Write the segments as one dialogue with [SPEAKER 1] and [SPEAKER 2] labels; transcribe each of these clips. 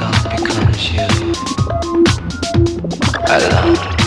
[SPEAKER 1] myself becomes you alone.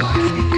[SPEAKER 1] You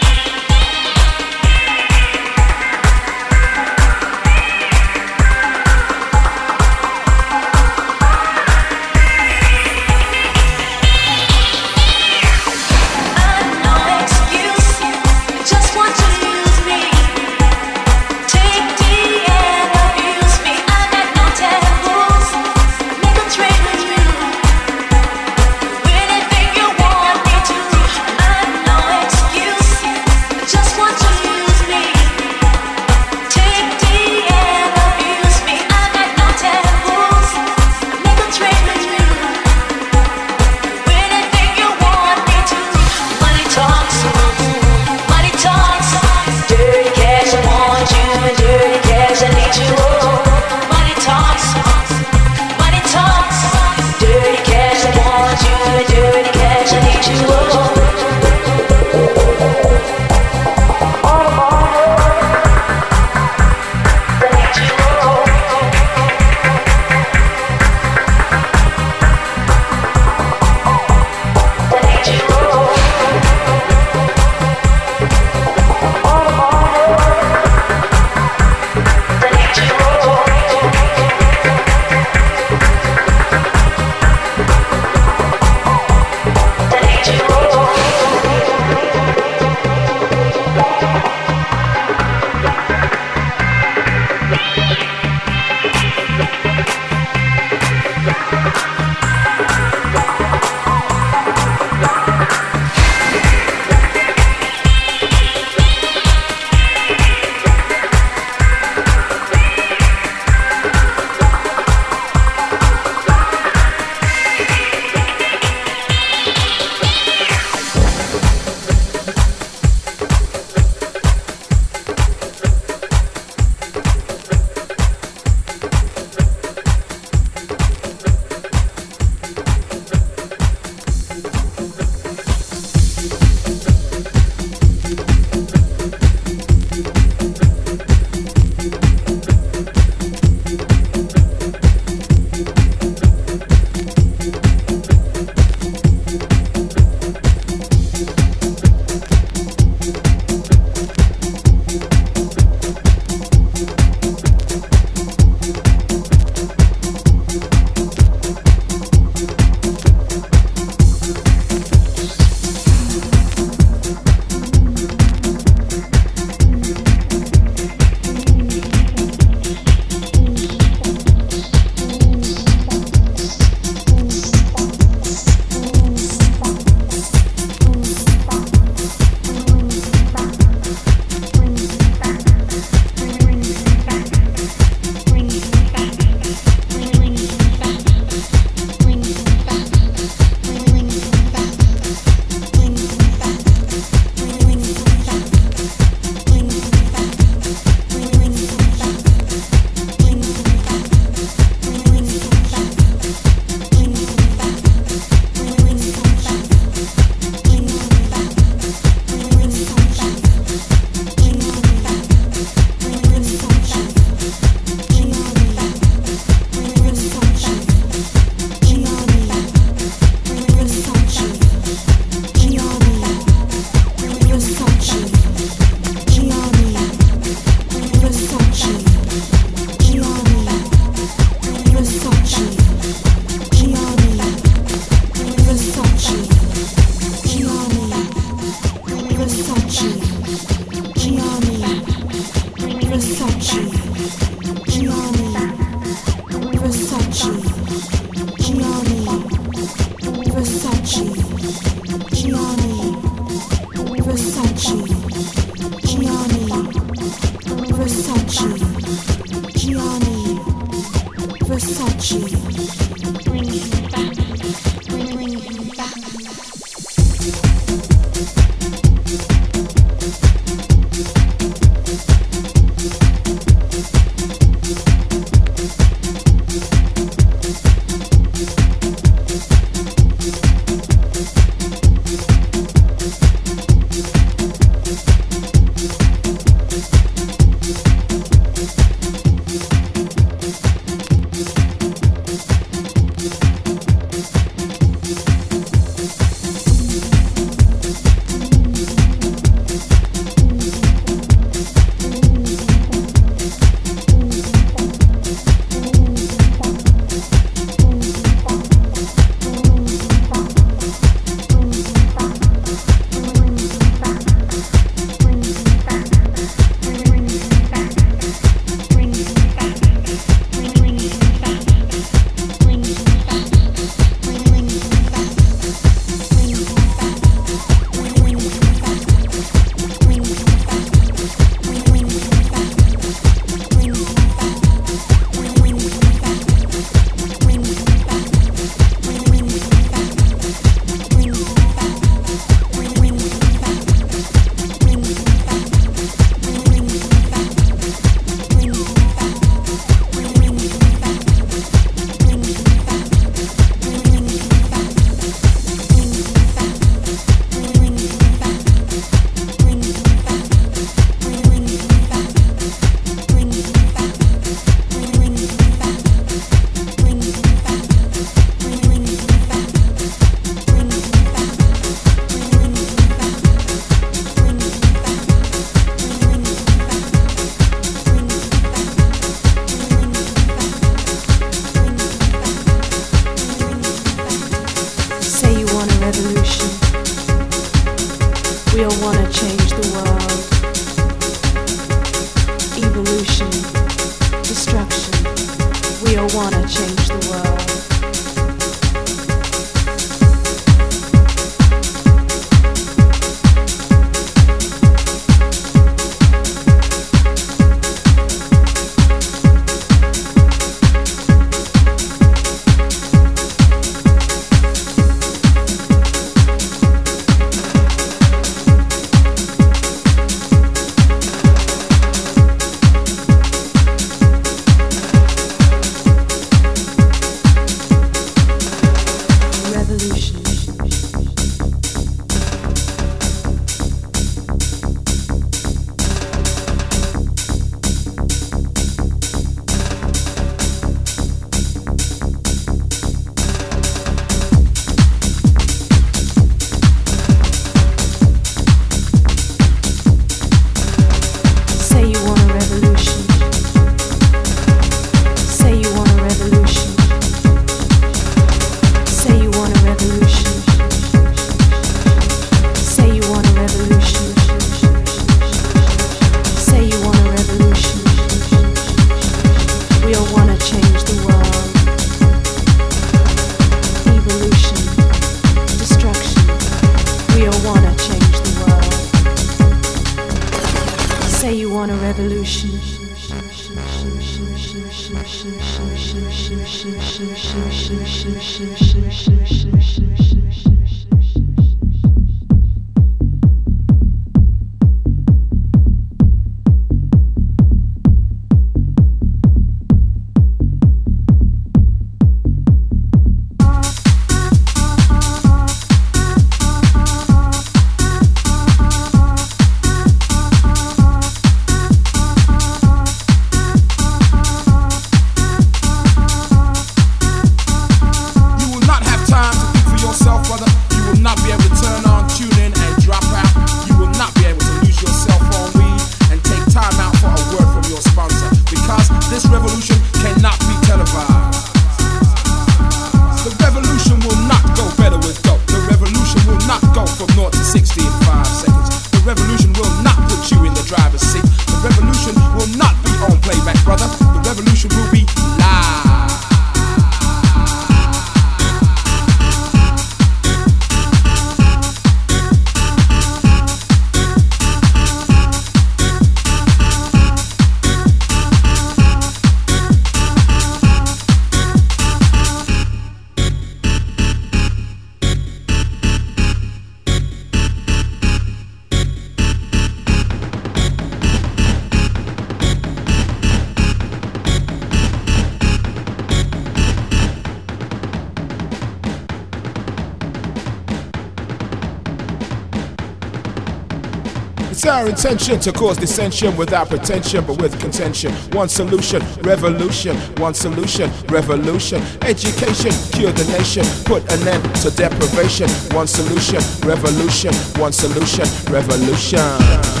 [SPEAKER 1] Intention to cause dissension without pretension, but with contention. One solution, revolution. One solution, revolution. Education, cure the nation, put an end to deprivation. One solution, revolution. One solution, revolution.